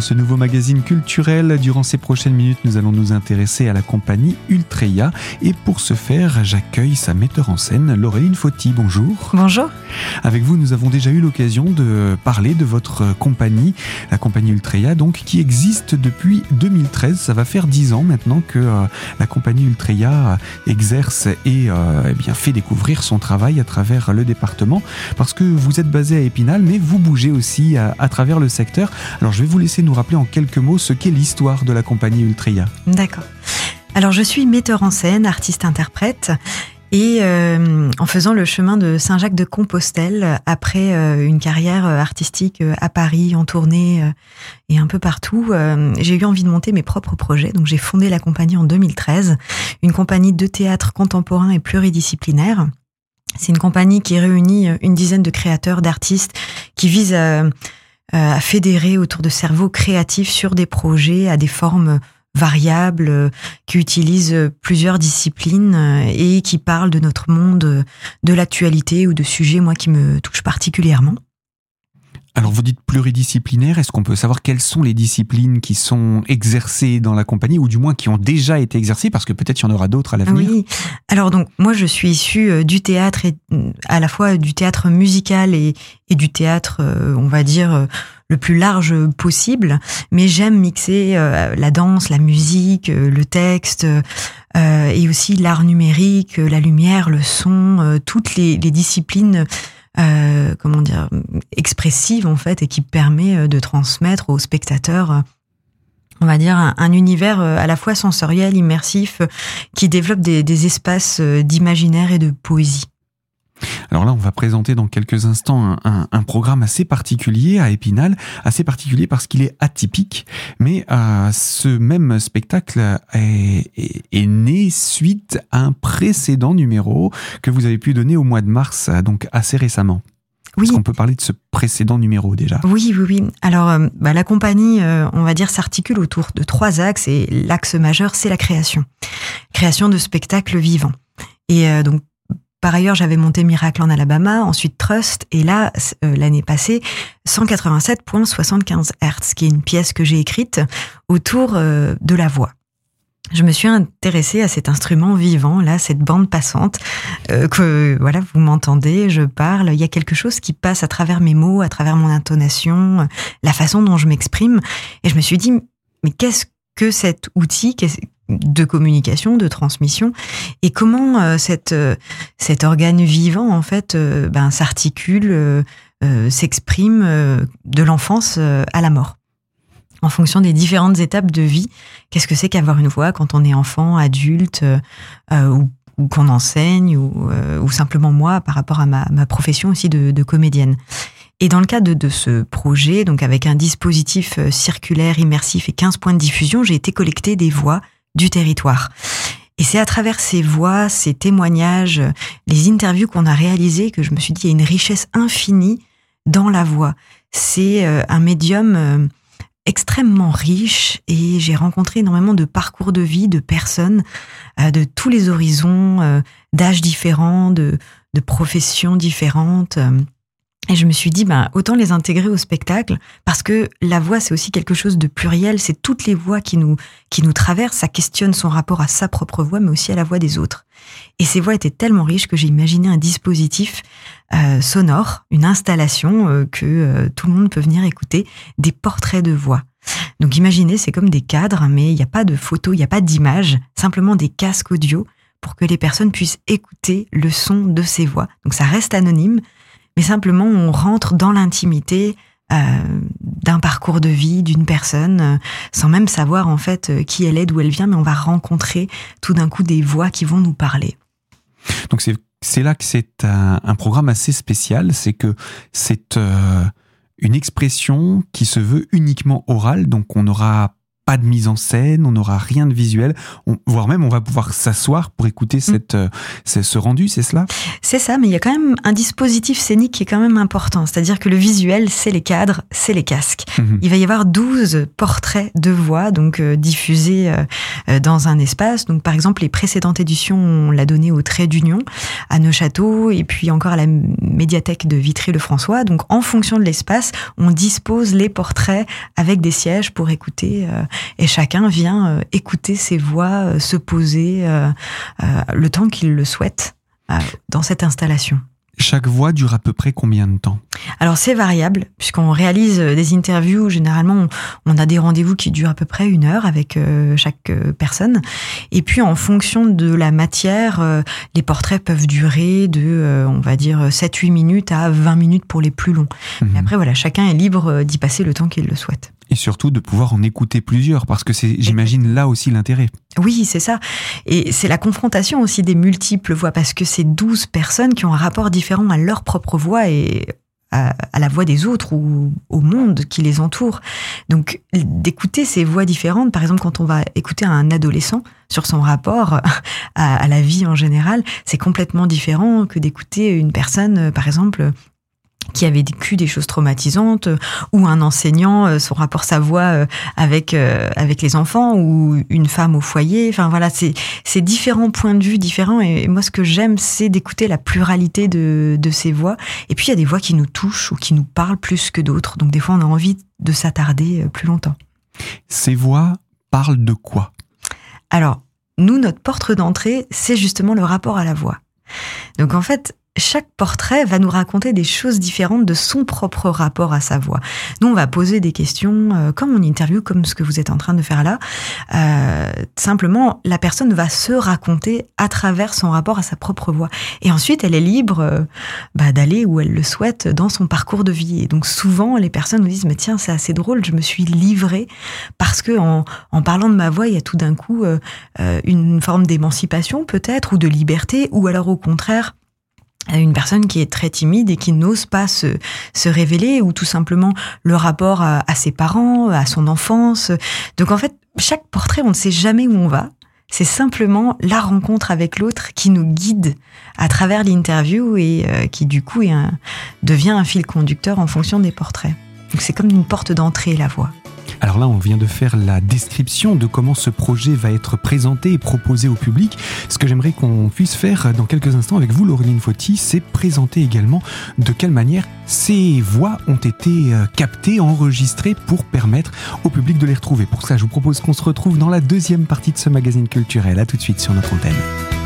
dans ce nouveau magazine culturel. Durant ces prochaines minutes, nous allons nous intéresser à la compagnie Ultreya. Et pour ce faire, j'accueille sa metteur en scène, Laureline Fauti. Bonjour. Bonjour. Avec vous, nous avons déjà eu l'occasion de parler de votre compagnie, la compagnie Ultreya, donc, qui existe depuis 2013. Ça va faire dix ans maintenant que euh, la compagnie Ultreya exerce et euh, eh bien, fait découvrir son travail à travers le département. Parce que vous êtes basé à Épinal, mais vous bougez aussi à, à travers le secteur. Alors je vais vous laisser nous rappeler en quelques mots ce qu'est l'histoire de la compagnie Ultria. D'accord. Alors je suis metteur en scène, artiste-interprète. Et euh, en faisant le chemin de Saint-Jacques de Compostelle, après euh, une carrière artistique à Paris, en tournée euh, et un peu partout, euh, j'ai eu envie de monter mes propres projets. Donc j'ai fondé la compagnie en 2013, une compagnie de théâtre contemporain et pluridisciplinaire. C'est une compagnie qui réunit une dizaine de créateurs, d'artistes, qui vise à euh, à fédérer autour de cerveaux créatifs sur des projets à des formes variables, euh, qui utilisent plusieurs disciplines euh, et qui parlent de notre monde, de l'actualité ou de sujets, moi, qui me touchent particulièrement. Alors vous dites pluridisciplinaire, est-ce qu'on peut savoir quelles sont les disciplines qui sont exercées dans la compagnie ou du moins qui ont déjà été exercées? Parce que peut-être il y en aura d'autres à l'avenir. Oui, alors donc moi je suis issue euh, du théâtre et à la fois du théâtre musical et, et du théâtre, euh, on va dire, euh, le plus large possible, mais j'aime mixer la danse, la musique, le texte et aussi l'art numérique, la lumière, le son, toutes les, les disciplines euh, comment dire, expressive en fait et qui permet euh, de transmettre aux spectateurs euh, on va dire un, un, univers à la fois sensoriel, immersif, qui développe des espaces d'imaginaire et de poésie. Alors là, on va présenter dans quelques instants un, un, un, programme assez particulier à Épinal, assez particulier parce qu'il est atypique, mais euh, ce même spectacle est, est, est, né suite à un précédent numéro que vous avez pu donner au mois de mars, donc assez récemment. Oui. Est-ce qu'on peut parler de ce précédent numéro déjà? Oui, oui, oui. Alors, euh, bah, la compagnie, euh, on va dire, s'articule autour de trois axes et l'axe majeur, c'est la création. Création de spectacles vivants. Et donc, par ailleurs, j'avais monté Miracle en Alabama, ensuite Trust, et là, euh, l'année passée, 187.75 Hz, qui est une pièce que j'ai écrite autour euh, de la voix. Je me suis intéressée à cet instrument vivant, là, cette bande passante, euh, que voilà, vous m'entendez, je parle. Il y a quelque chose qui passe à travers mes mots, à travers mon intonation, la façon dont je m'exprime. Et je me suis dit, mais qu'est-ce que cet outil, de communication, de transmission, et comment euh, euh, cet organe vivant en fait euh, ben, s'articule, s'exprime de l'enfance à la mort, en fonction des différentes étapes de vie. Qu'est-ce que c'est qu'avoir une voix quand on est enfant, adulte, ou, qu'on enseigne, ou, simplement moi par rapport à ma, ma profession aussi de, de comédienne? Et dans le cadre de, de, ce projet, donc avec un dispositif circulaire, immersif et 15 points de diffusion, j'ai été collecter des voix du territoire. Et c'est à travers ces voix, ces témoignages, les interviews qu'on a réalisées que je me suis dit, il y a une richesse infinie dans la voix. C'est euh, un médium euh, extrêmement riche et j'ai rencontré énormément de parcours de vie, de personnes euh, de tous les horizons, d'âges différents, de, de professions différentes. Et je me suis dit, ben, autant les intégrer au spectacle, parce que la voix, c'est aussi quelque chose de pluriel, c'est toutes les voix qui nous, qui nous traversent, ça questionne son rapport à sa propre voix, mais aussi à la voix des autres. Et ces voix étaient tellement riches que j'ai imaginé un dispositif euh, sonore, une installation euh, que euh, tout le monde peut venir écouter, des portraits de voix. Donc imaginez, c'est comme des cadres, mais il n'y a pas de photos, il n'y a pas d'image, simplement des casques audio pour que les personnes puissent écouter le son de ces voix. Donc ça reste anonyme, mais simplement on rentre dans l'intimité euh, d'un parcours de vie d'une personne euh, sans même savoir en fait euh, qui elle est, d'où elle vient, mais on va rencontrer tout d'un coup des voix qui vont nous parler. Donc c'est là que c'est un, programme assez spécial, c'est que c'est une expression qui se veut uniquement orale, donc on n'aura pas de mise en scène, on n'aura rien de visuel, voire même on va pouvoir s'asseoir pour écouter mm. cette, euh, ce rendu, c'est cela? C'est ça, mais il y a quand même un dispositif scénique qui est quand même important, c'est-à-dire que le visuel, c'est les cadres, c'est les casques. Mm-hmm. Il va y avoir 12 portraits de voix, donc euh, diffusés euh, dans un espace. Donc par exemple, les précédentes éditions, on l'a donné au Trait d'Union, à Neuchâteau, et puis encore à la médiathèque de Vitry-le-François. Donc en fonction de l'espace, on dispose les portraits avec des sièges pour écouter, et chacun vient écouter ses voix, se poser le temps qu'il le souhaite dans cette installation. Chaque voix dure à peu près combien de temps? Alors c'est variable, puisqu'on réalise des interviews, généralement on a des rendez-vous qui durent à peu près une heure avec euh, chaque euh, personne. Et puis en fonction de la matière, euh, les portraits peuvent durer de, on va dire, 7-8 minutes à 20 minutes pour les plus longs. Mhm. après voilà, chacun est libre d'y passer le temps qu'il le souhaite et surtout de pouvoir en écouter plusieurs, parce que c'est, j'imagine, là aussi l'intérêt. Oui, c'est ça. Et c'est la confrontation aussi des multiples voix, parce que c'est 12 personnes qui ont un rapport différent à leur propre voix et à, la voix des autres ou au monde qui les entoure. Donc d'écouter ces voix différentes, par exemple quand on va écouter un adolescent sur son rapport à la vie en général, c'est complètement différent que d'écouter une personne, par exemple, qui avait vécu des choses traumatisantes, euh, ou un enseignant, euh, son rapport sa voix euh, avec avec les enfants, ou une femme au foyer. Enfin voilà, c'est c'est différents points de vue différents. Et moi, ce que j'aime, c'est d'écouter la pluralité de de ces voix. Et puis il y a des voix qui nous touchent ou qui nous parlent plus que d'autres. Donc des fois, on a envie de s'attarder plus longtemps. Ces voix parlent de quoi? Alors nous, notre porte d'entrée, c'est justement le rapport à la voix. Donc en fait, chaque portrait va nous raconter des choses différentes de son propre rapport à sa voix. Nous, on va poser des questions, euh, comme on interview, comme ce que vous êtes en train de faire là. Euh, simplement, la personne va se raconter à travers son rapport à sa propre voix. Et ensuite, elle est libre euh, bah, d'aller où elle le souhaite dans son parcours de vie. Et donc, souvent, les personnes nous disent, mais tiens, c'est assez drôle, je me suis livrée parce que en, en parlant de ma voix, il y a tout d'un coup une forme d'émancipation peut-être, ou de liberté, ou alors au contraire, une personne qui est très timide et qui n'ose pas se, se révéler ou tout simplement le rapport à, ses parents, à son enfance. Donc en fait, chaque portrait, on ne sait jamais où on va. C'est simplement la rencontre avec l'autre qui nous guide à travers l'interview et euh, qui du coup est devient un fil conducteur en fonction des portraits. Donc c'est comme une porte d'entrée la voix. Alors là, on vient de faire la description de comment ce projet va être présenté et proposé au public. Ce que j'aimerais qu'on puisse faire dans quelques instants avec vous, Laureline Fauti, c'est présenter également de quelle manière ces voix ont été euh, captées, enregistrées pour permettre au public de les retrouver. Pour ça, je vous propose qu'on se retrouve dans la deuxième partie de ce magazine culturel. À tout de suite sur notre antenne.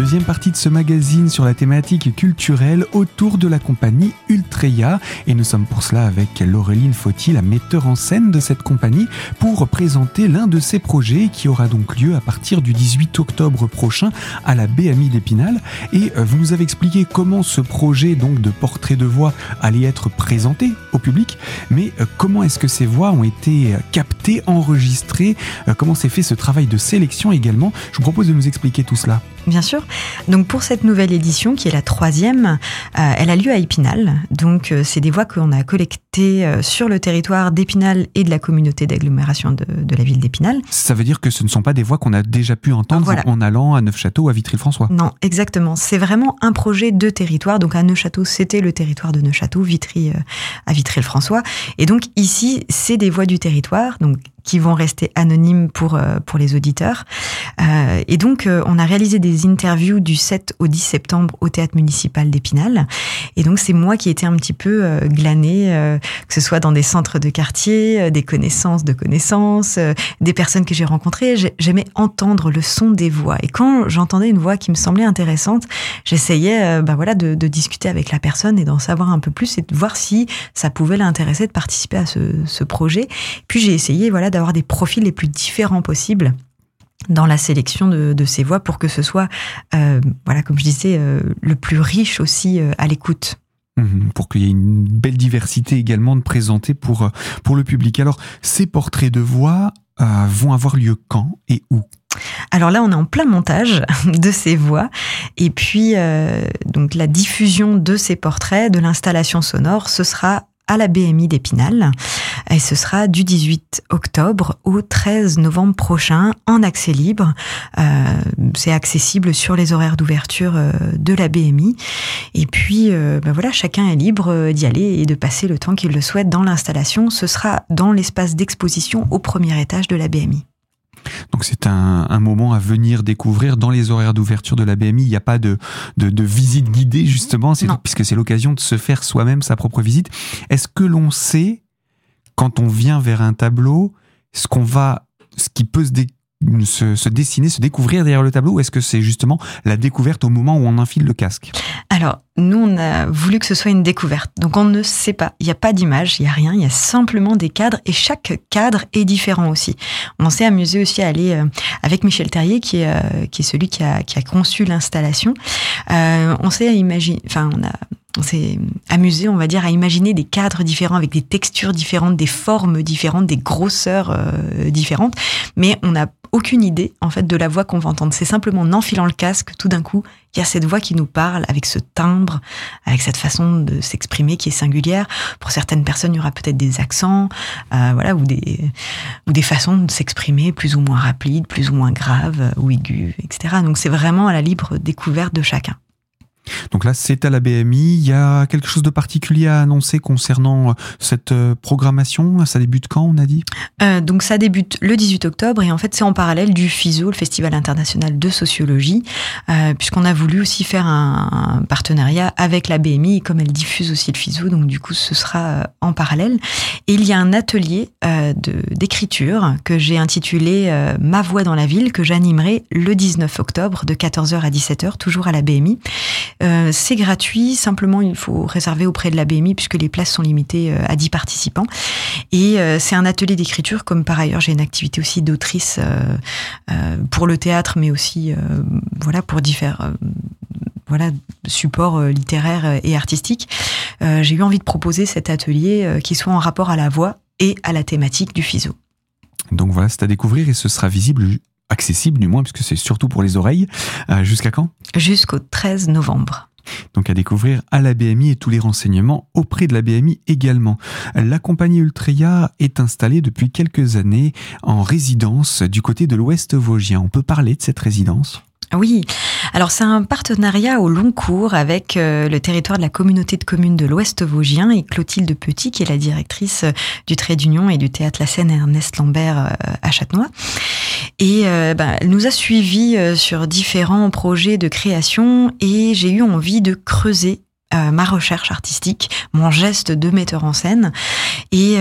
Deuxième partie de ce magazine sur la thématique culturelle autour de la compagnie Ultreya. Et nous sommes pour cela avec Laureline Fauti, la metteur en scène de cette compagnie, pour présenter l'un de ses projets qui aura donc lieu à partir du 18 octobre prochain à la BMI d'Épinal. Et euh, vous nous avez expliqué comment ce projet donc de portrait de voix allait être présenté au public, mais euh, comment est-ce que ces voix ont été captées, enregistrées, euh, comment s'est fait ce travail de sélection également? Je vous propose de nous expliquer tout cela. Bien sûr. Donc pour cette nouvelle édition, qui est la troisième, euh, elle a lieu à Épinal. Donc euh, c'est des voix qu'on a collectées euh, sur le territoire d'Épinal et de la communauté d'agglomération de, la ville d'Épinal. Ça veut dire que ce ne sont pas des voix qu'on a déjà pu entendre en allant à Neufchâteau ou à Vitry-le-François Non, exactement. C'est vraiment un projet de territoire. Donc à Neufchâteau, c'était le territoire de Neufchâteau, Vitry à Vitry-le-François. Et donc ici, c'est des voix du territoire. Donc qui vont rester anonymes pour, euh, pour les auditeurs. Euh, et donc, euh, on a réalisé des interviews du 7 au 10 septembre au théâtre municipal d'Épinal. Et donc, c'est moi qui étais un petit peu glanée, que ce soit dans des centres de quartier, des connaissances de connaissances, des personnes que j'ai rencontrées. J'aimais entendre le son des voix. Et quand j'entendais une voix qui me semblait intéressante, j'essayais bah voilà, de, discuter avec la personne et d'en savoir un peu plus et de voir si ça pouvait l'intéresser de participer à ce, ce projet. Puis j'ai essayé voilà, d'avoir des profils les plus différents possibles dans la sélection de, ces voix pour que ce soit, euh, voilà, comme je disais, euh, le plus riche aussi euh, à l'écoute. Mmh, pour qu'il y ait une belle diversité également de présenter pour, pour le public. Alors, ces portraits de voix, vont avoir lieu quand et où? Alors là, on est en plein montage de ces voix. Et puis, euh, donc la diffusion de ces portraits, de l'installation sonore, ce sera à la BMI d'Épinal. Et ce sera du 18 octobre au 13 novembre prochain en accès libre. Euh, c'est accessible sur les horaires d'ouverture euh, de la BMI. Et puis, ben voilà, chacun est libre d'y aller et de passer le temps qu'il le souhaite dans l'installation. Ce sera dans l'espace d'exposition au premier étage de la BMI. Donc c'est un, moment à venir découvrir dans les horaires d'ouverture de la BMI. Il n'y a pas de, de, visite guidée justement, puisque c'est l'occasion de se faire soi-même sa propre visite. Est-ce que l'on sait quand on vient vers un tableau ce qu'on va, ce qui peut se, se, dessiner, se découvrir derrière le tableau ou est-ce que c'est justement la découverte au moment où on enfile le casque? Alors, nous, on a voulu que ce soit une découverte. Donc, on ne sait pas. Il n'y a pas d'image, il n'y a rien. Il y a simplement des cadres et chaque cadre est différent aussi. On s'est amusé aussi à aller euh, avec Michel Terrier, qui est, euh, qui est celui qui a, qui a conçu l'installation. Euh, on s'est imaginé, enfin, on a on s'est amusé, on va dire, à imaginer des cadres différents avec des textures différentes, des formes différentes, des grosseurs différentes, mais on n'a aucune idée en fait de la voix qu'on va entendre. C'est simplement en enfilant le casque, tout d'un coup, il y a cette voix qui nous parle avec ce timbre, avec cette façon de s'exprimer qui est singulière. Pour certaines personnes, il y aura peut-être des accents, euh, voilà, ou des ou des façons de s'exprimer plus ou moins rapides, plus ou moins graves ou aiguës, etc. Donc c'est vraiment à la libre découverte de chacun. Donc là, c'est à la BMI. Il y a quelque chose de particulier à annoncer concernant euh, cette euh, programmation? Ça débute quand, on a dit? Euh, Donc ça débute le 18 octobre et en fait, c'est en parallèle du FISO, le Festival international de sociologie, puisqu'on a voulu aussi faire un, partenariat avec la BMI, comme elle diffuse aussi le FISO, donc du coup, ce sera en parallèle. Et il y a un atelier d'écriture que j'ai intitulé Ma voix dans la ville, que j'animerai le 19 octobre de 14h à 17h, toujours à la BMI. Euh, c'est gratuit, simplement il faut réserver auprès de la BMI puisque les places sont limitées euh, à 10 participants. Et euh, c'est un atelier d'écriture, comme par ailleurs j'ai une activité aussi d'autrice pour le théâtre, mais aussi voilà pour différents voilà, supports littéraires et artistiques. j'ai eu envie de proposer cet atelier qui soit en rapport à la voix et à la thématique du FISO. Donc voilà, c'est à découvrir et ce sera visible accessible du moins, puisque c'est surtout pour les oreilles. Euh, jusqu'à quand? Jusqu'au 13 novembre. Donc à découvrir à la BMI et tous les renseignements auprès de la BMI également. La compagnie Ultria est installée depuis quelques années en résidence du côté de l'Ouest Vosgien. On peut parler de cette résidence? Oui, alors c'est un partenariat au long cours avec euh, le territoire de la communauté de communes de l'Ouest Vosgien et Clotilde Petit, qui est la directrice euh, du Trait d'Union et du Théâtre La Seine Ernest Lambert euh, à Châtenois. Et ben, elle nous a suivis sur différents projets de création et j'ai eu envie de creuser ma recherche artistique, mon geste de metteur en scène. Et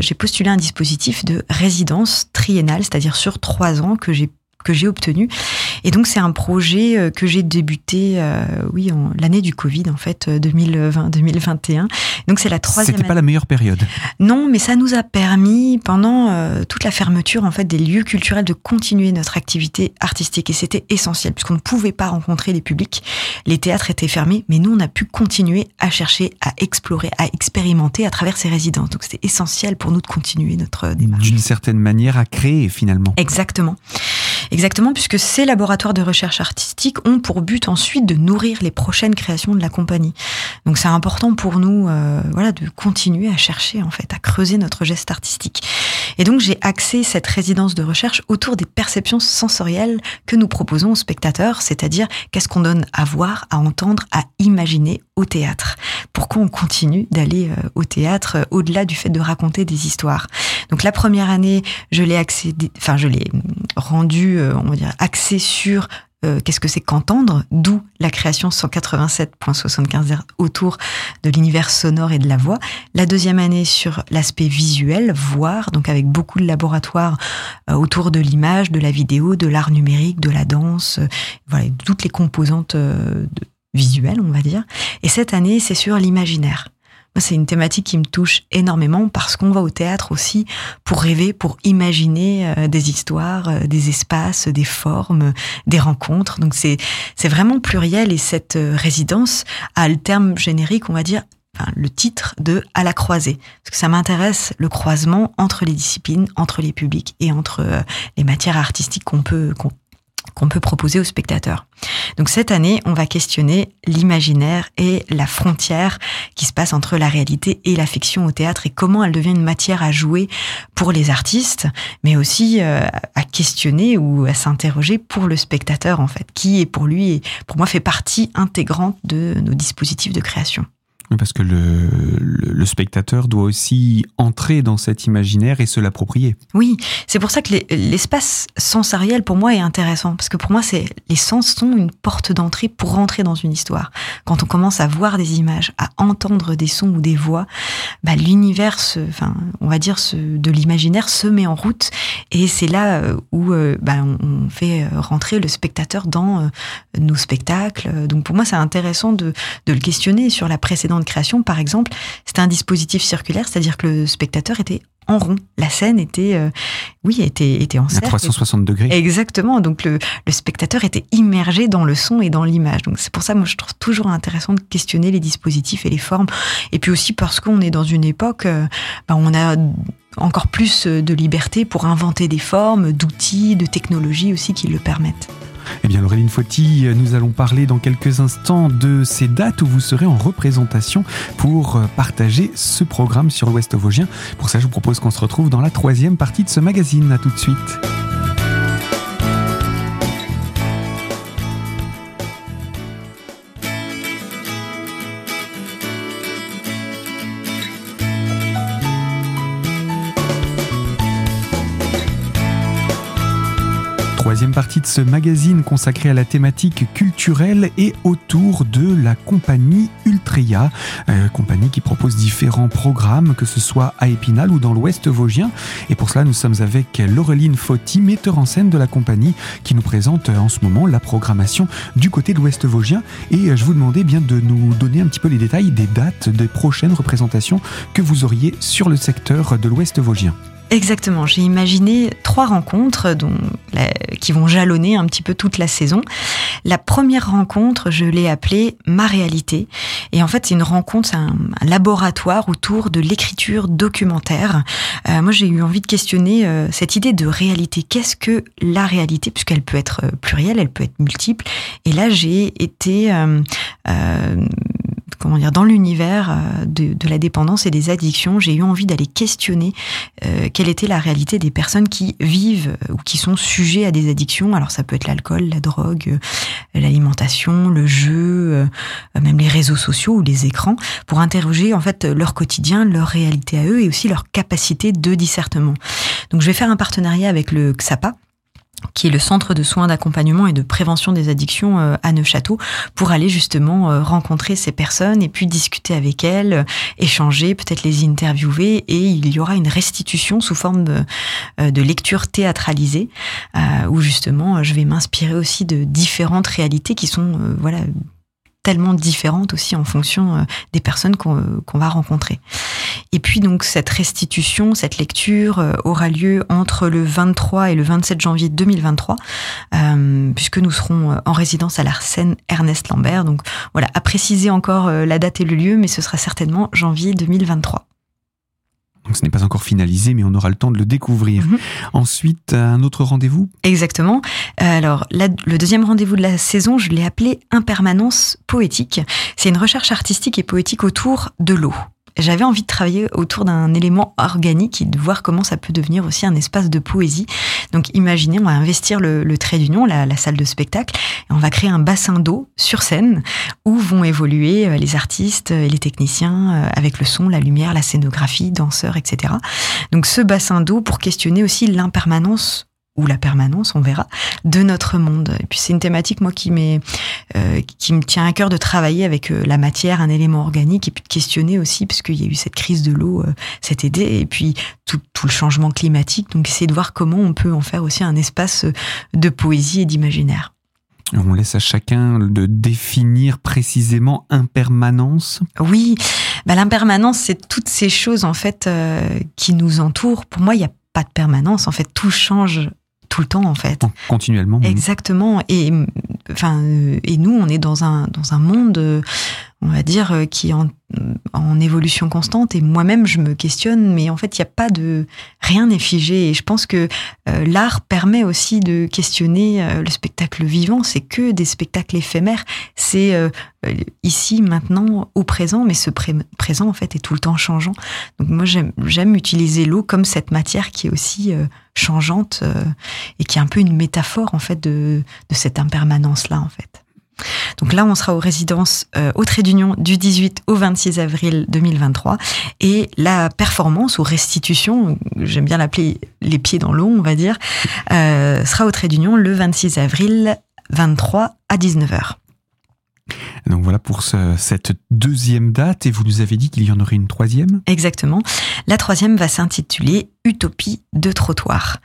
j'ai postulé un dispositif de résidence triennale, c'est-à-dire sur trois ans que j'ai que j'ai obtenu. Et donc c'est un projet euh, que j'ai débuté, euh, oui, l'année du Covid en fait, 2020-2021. Euh, donc c'est la troisième. C'était pas la meilleure période. Non, mais ça nous a permis pendant toute la fermeture en fait des lieux culturels de continuer notre activité artistique et c'était essentiel puisqu'on ne pouvait pas rencontrer les publics, les théâtres étaient fermés, mais nous on a pu continuer à chercher, à explorer, à expérimenter à travers ces résidences. Donc c'était essentiel pour nous de continuer notre démarche. D'une certaine manière à créer finalement. Exactement. Exactement, puisque ces laboratoires de recherche artistique ont pour but ensuite de nourrir les prochaines créations de la compagnie. Donc c'est important pour nous, euh, voilà, de continuer à chercher en fait, à creuser notre geste artistique. Et donc j'ai axé cette résidence de recherche autour des perceptions sensorielles que nous proposons aux spectateurs, c'est-à-dire qu'est-ce qu'on donne à voir, à entendre, à imaginer au théâtre. Pourquoi on continue d'aller euh, au théâtre euh, au-delà du fait de raconter des histoires. Donc la première année, je l'ai accédé, enfin je l'ai rendu, euh, on va dire, axé sur qu'est-ce que c'est qu'entendre, d'où la création 187.75 autour de l'univers sonore et de la voix. La deuxième année sur l'aspect visuel, voir, donc avec beaucoup de laboratoires autour de l'image, de la vidéo, de l'art numérique, de la danse, voilà, toutes les composantes de, visuel, on va dire. Et cette année, c'est sur l'imaginaire. C'est une thématique qui me touche énormément parce qu'on va au théâtre aussi pour rêver, pour imaginer euh, des histoires, euh, des espaces, des formes, des rencontres. Donc c'est c'est vraiment pluriel et cette euh, résidence a le terme générique, on va dire enfin, le titre de À la croisée. Parce que ça m'intéresse le croisement entre les disciplines, entre les publics et entre les matières artistiques qu'on peut, qu'on qu'on peut proposer aux spectateurs. Donc cette année, on va questionner l'imaginaire et la frontière qui se passe entre la réalité et la fiction au théâtre et comment elle devient une matière à jouer pour les artistes, mais aussi euh, à questionner ou à s'interroger pour le spectateur en fait, qui est pour lui et pour moi fait partie intégrante de nos dispositifs de création. Parce que le, le, spectateur doit aussi entrer dans cet imaginaire et se l'approprier. Oui, c'est pour ça que l'espace sensoriel pour moi est intéressant. Parce que pour moi, c'est les sens sont une porte d'entrée pour rentrer dans une histoire. Quand on commence à voir des images, à entendre des sons ou des voix, bah, l'univers, enfin, on va dire, de l'imaginaire se met en route. Et c'est là euh, où euh, bah, on fait rentrer le spectateur dans euh, nos spectacles. Donc pour moi, c'est intéressant de, de le questionner sur la précédente de création, par exemple, c'était un dispositif circulaire, c'est-à-dire que le spectateur était en rond. La scène était, euh, oui, était, était en cercle. À 360 degrés. Exactement. Donc le, le, spectateur était immergé dans le son et dans l'image. Donc c'est pour ça, moi, je trouve toujours intéressant de questionner les dispositifs et les formes. Et puis aussi parce qu'on est dans une époque, euh, bah, on a encore plus de liberté pour inventer des formes, d'outils, de technologies aussi qui le permettent. Eh bien, Laureline Fauti, nous allons parler dans quelques instants de ces dates où vous serez en représentation pour partager ce programme sur l'Ouest Vosgien. Pour ça, je vous propose qu'on se retrouve dans la troisième partie de ce magazine. À tout de suite. Partie de ce magazine consacré à la thématique culturelle et autour de la compagnie Ultreya, euh, compagnie qui propose différents programmes, que ce soit à Épinal ou dans l'Ouest vosgien. Et pour cela, nous sommes avec Laureline Fauti, metteur en scène de la compagnie, qui nous présente en ce moment la programmation du côté de l'Ouest vosgien. Et euh, je vous demandais bien de nous donner un petit peu les détails des dates des prochaines représentations que vous auriez sur le secteur de l'Ouest vosgien. Exactement, j'ai imaginé trois rencontres dont, qui vont jalonner un petit peu toute la saison. La première rencontre, je l'ai appelée Ma réalité. Et en fait, c'est une rencontre, c'est un, laboratoire autour de l'écriture documentaire. Euh, moi, j'ai eu envie de questionner euh, cette idée de réalité. Qu'est-ce que la réalité? Puisqu'elle peut être euh, plurielle, elle peut être multiple. Et là, j'ai été... Euh, comment dire, dans l'univers euh, de, la dépendance et des addictions, j'ai eu envie d'aller questionner euh, quelle était la réalité des personnes qui vivent ou qui sont sujets à des addictions. Alors ça peut être l'alcool, la drogue, euh, l'alimentation, le jeu, même les réseaux sociaux ou les écrans, pour interroger en fait leur quotidien, leur réalité à eux et aussi leur capacité de discernement. Donc je vais faire un partenariat avec le XAPA qui est le centre de soins d'accompagnement et de prévention des addictions euh, à Neufchâteau, pour aller justement euh, rencontrer ces personnes et puis discuter avec elles, euh, échanger, peut-être les interviewer, et il y aura une restitution sous forme de, de lecture théâtralisée, où justement je vais m'inspirer aussi de différentes réalités qui sont voilà tellement différentes aussi en fonction euh, des personnes qu'on va rencontrer. Et puis donc cette restitution, cette lecture euh, aura lieu entre le 23 et le 27 janvier 2023, euh, puisque nous serons en résidence à la scène Ernest Lambert. Donc voilà, à préciser encore la date et le lieu, mais ce sera certainement janvier 2023. Donc ce n'est pas encore finalisé, mais on aura le temps de le découvrir. Mhm. Ensuite, un autre rendez-vous? Exactement. Alors, le deuxième rendez-vous de la saison, je l'ai appelé Impermanence poétique. C'est une recherche artistique et poétique autour de l'eau j'avais envie de travailler autour d'un élément organique et de voir comment ça peut devenir aussi un espace de poésie. Donc imaginez, on va investir le, trait d'union, la, la, salle de spectacle, et on va créer un bassin d'eau sur scène où vont évoluer euh, les artistes et les techniciens euh, avec le son, la lumière, la scénographie, danseurs, etc. Donc ce bassin d'eau pour questionner aussi l'impermanence ou la permanence, on verra, de notre monde. Et puis c'est une thématique moi qui m'est euh, qui me tient à cœur de travailler avec euh, la matière, un élément organique, et puis de questionner aussi parce qu'il y a eu cette crise de l'eau euh, cet été, et puis tout, tout, le changement climatique. Donc essayer de voir comment on peut en faire aussi un espace de poésie et d'imaginaire. On laisse à chacun de définir précisément impermanence. Oui, bah, l'impermanence, c'est toutes ces choses en fait qui nous entourent. Pour moi, il n'y a pas de permanence. En fait, tout change tout le temps en fait. Continuellement. Exactement. Et enfin, et nous, on est dans un dans un monde, on va dire, euh, qui est en, en évolution constante. Et moi-même, je me questionne, mais en fait, il n'y a pas de rien n'est figé. Et je pense que euh, l'art permet aussi de questionner euh, le spectacle vivant. C'est que des spectacles éphémères. C'est ici, maintenant, au présent, mais ce présent en fait est tout le temps changeant. Donc moi, j'aime utiliser l'eau comme cette matière qui est aussi changeante et qui est un peu une métaphore en fait de, de cette impermanence là en fait. Donc là, on sera aux résidences euh, au Trait d'Union du 18 au 26 avril 2023. Et la performance ou restitution, j'aime bien l'appeler les pieds dans l'eau, on va dire, euh, sera au Trait d'Union le 26 avril 23 à 19h. Donc voilà pour cette deuxième date et vous nous avez dit qu'il y en aurait une troisième? Exactement. La troisième va s'intituler Utopie de trottoir.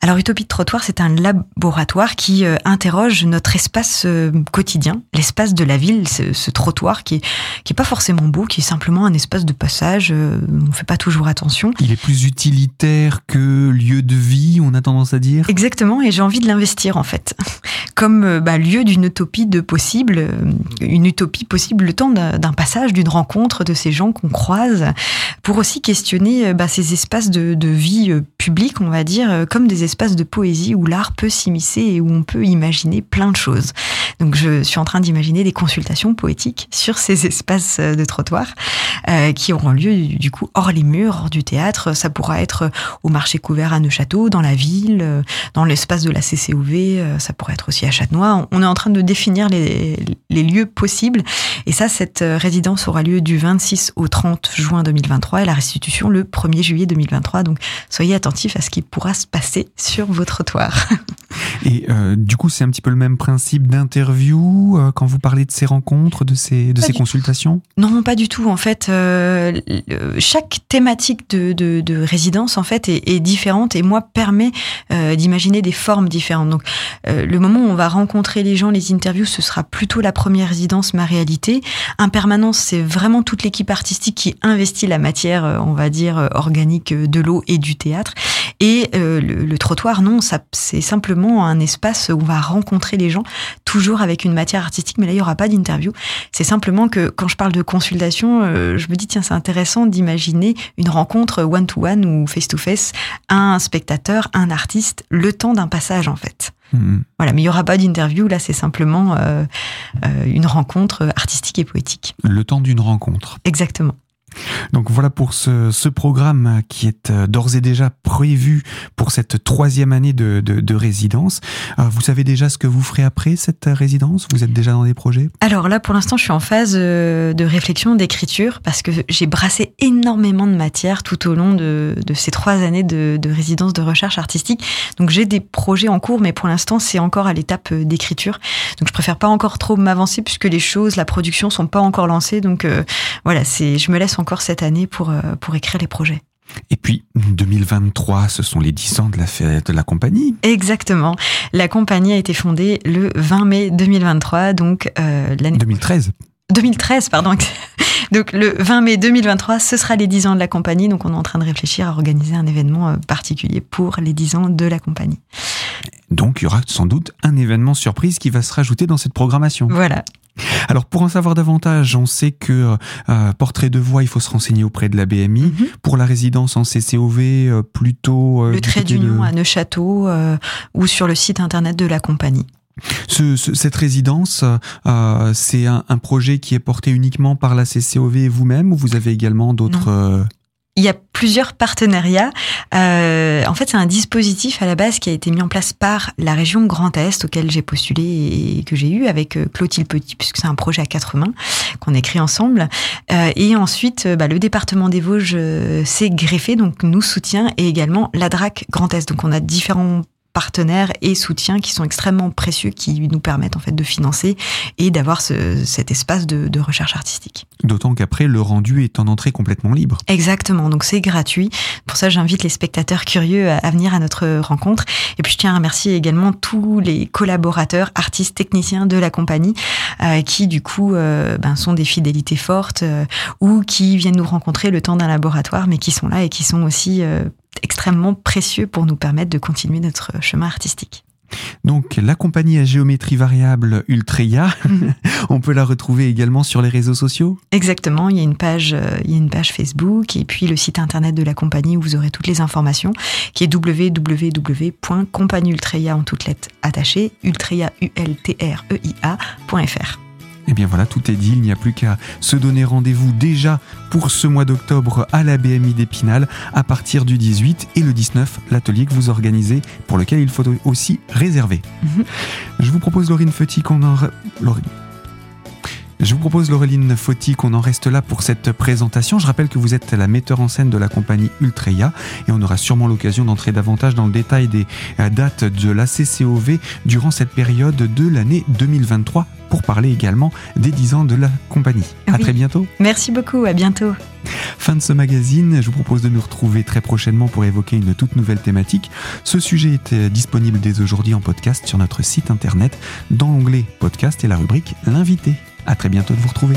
Alors Utopie de trottoir, c'est un laboratoire qui euh, interroge notre espace euh, quotidien, l'espace de la ville, ce, trottoir qui est, qui est pas forcément beau, qui est simplement un espace de passage. Euh, on fait pas toujours attention. Il est plus utilitaire que lieu de vie, on a tendance à dire? Exactement, et j'ai envie de l'investir en fait, comme bah, lieu d'une utopie de possible, une utopie possible le temps d'un passage, d'une rencontre de ces gens qu'on croise, pour aussi questionner bah, ces espaces de, de vie publique, on va dire, comme des espaces de poésie où l'art peut s'immiscer et où on peut imaginer plein de choses. Donc je suis en train d'imaginer des consultations poétiques sur ces espaces de trottoir euh, qui auront lieu du coup hors les murs, hors du théâtre. Ça pourra être au marché couvert à Neuchâteau, dans la ville, euh, dans l'espace de la CCOV, euh, ça pourrait être aussi à Châtenois. On est en train de définir les, les lieux possibles et ça, cette résidence aura lieu du 26 au 30 juin 2023 et la restitution le 1er juillet 2023. Donc soyez attentifs à ce qui pourra se passer sur vos trottoirs. Et euh, du coup, c'est un petit peu le même principe d'interview euh, quand vous parlez de ces rencontres, de ces, de ces consultations? Non, pas du tout. En fait, euh, chaque thématique de, de, de, résidence en fait est, est, différente et moi permet d'imaginer des formes différentes. Donc, le moment où on va rencontrer les gens, les interviews, ce sera plutôt la première résidence, ma réalité. Impermanence, c'est vraiment toute l'équipe artistique qui investit la matière, on va dire organique de l'eau et du théâtre. Et le, le trottoir, non, ça c'est simplement un espace où on va rencontrer les gens, toujours avec une matière artistique, mais là, il n'y aura pas d'interview. C'est simplement que quand je parle de consultation, euh, je me dis, tiens, c'est intéressant d'imaginer une rencontre one-to-one ou face-to-face, un spectateur, un artiste, le temps d'un passage, en fait. Mm-hmm. Voilà, mais il n'y aura pas d'interview, là c'est simplement euh, euh, une rencontre artistique et poétique. Le temps d'une rencontre. Exactement. Donc voilà pour ce, programme qui est euh, d'ores et déjà prévu pour cette troisième année de, de, de, résidence. Euh, vous savez déjà ce que vous ferez après cette résidence? Vous êtes déjà dans des projets? Alors là, pour l'instant, je suis en phase euh, de réflexion, d'écriture, parce que j'ai brassé énormément de matière tout au long de, ces trois années de, de, résidence de recherche artistique. Donc j'ai des projets en cours, mais pour l'instant, c'est encore à l'étape d'écriture. Donc je préfère pas encore trop m'avancer puisque les choses, la production, sont pas encore lancées. Donc voilà, c'est, je me laisse encore cette année pour, euh, pour écrire les projets. Et puis 2023, ce sont les 10 ans de la fête de la compagnie. Exactement. La compagnie a été fondée le 20 mai 2023, donc euh, l'année 2013. 2013, pardon. Donc le 20 mai 2023, ce sera les 10 ans de la compagnie. Donc on est en train de réfléchir à organiser un événement euh, particulier pour les 10 ans de la compagnie. Donc il y aura sans doute un événement surprise qui va se rajouter dans cette programmation. Voilà, alors pour en savoir davantage, on sait que euh, portrait de voix, il faut se renseigner auprès de la BMI. Mhm. Pour la résidence en CCOV, euh, plutôt euh, le trait d'union à Neuchâteau ou sur le site internet de la compagnie. Ce, cette résidence, c'est un, un, projet qui est porté uniquement par la CCOV vous-même ou vous avez également d'autres il y a plusieurs partenariats. Euh, en fait, c'est un dispositif à la base qui a été mis en place par la région Grand Est, auquel j'ai postulé et que j'ai eu avec euh, Clotilde Petit, puisque c'est un projet à quatre mains qu'on écrit ensemble. Euh, et ensuite, bah, le département des Vosges s'est greffé, donc nous soutient, et également la DRAC Grand Est. Donc on a différents partenaires et soutiens qui sont extrêmement précieux, qui nous permettent en fait de financer et d'avoir ce, cet espace de, de recherche artistique. D'autant qu'après, le rendu est en entrée complètement libre. Exactement, donc c'est gratuit. Pour ça, j'invite les spectateurs curieux à, venir à notre rencontre. Et puis, je tiens à remercier également tous les collaborateurs, artistes, techniciens de la compagnie, euh, qui du coup euh, ben, sont des fidélités fortes euh, ou qui viennent nous rencontrer le temps d'un laboratoire, mais qui sont là et qui sont aussi euh, extrêmement précieux pour nous permettre de continuer notre chemin artistique. Donc la compagnie à géométrie variable Ultreya, Mhm. on peut la retrouver également sur les réseaux sociaux Exactement, il y a une page, euh, il y a une page Facebook et puis le site internet de la compagnie où vous aurez toutes les informations, qui est www.compagnieultreia en toutes lettres attachées, ultreia u l t r e i. Eh bien voilà, tout est dit, il n'y a plus qu'à se donner rendez-vous déjà pour ce mois d'octobre à la BMI d'Épinal à partir du 18 et le 19, l'atelier que vous organisez pour lequel il faut aussi réserver. Mhm. Je vous propose Laurine Feuty qu'on en... Laurine. Je vous propose Laureline Fauti qu'on en reste là pour cette présentation. Je rappelle que vous êtes la metteur en scène de la compagnie Ultreya et on aura sûrement l'occasion d'entrer davantage dans le détail des euh, dates de la CCOV durant cette période de l'année 2023 pour parler également des 10 ans de la compagnie. À très bientôt. Merci beaucoup, à bientôt. Fin de ce magazine, je vous propose de nous retrouver très prochainement pour évoquer une toute nouvelle thématique. Ce sujet est euh, disponible dès aujourd'hui en podcast sur notre site internet dans l'onglet podcast et la rubrique l'invité. À très bientôt de vous retrouver.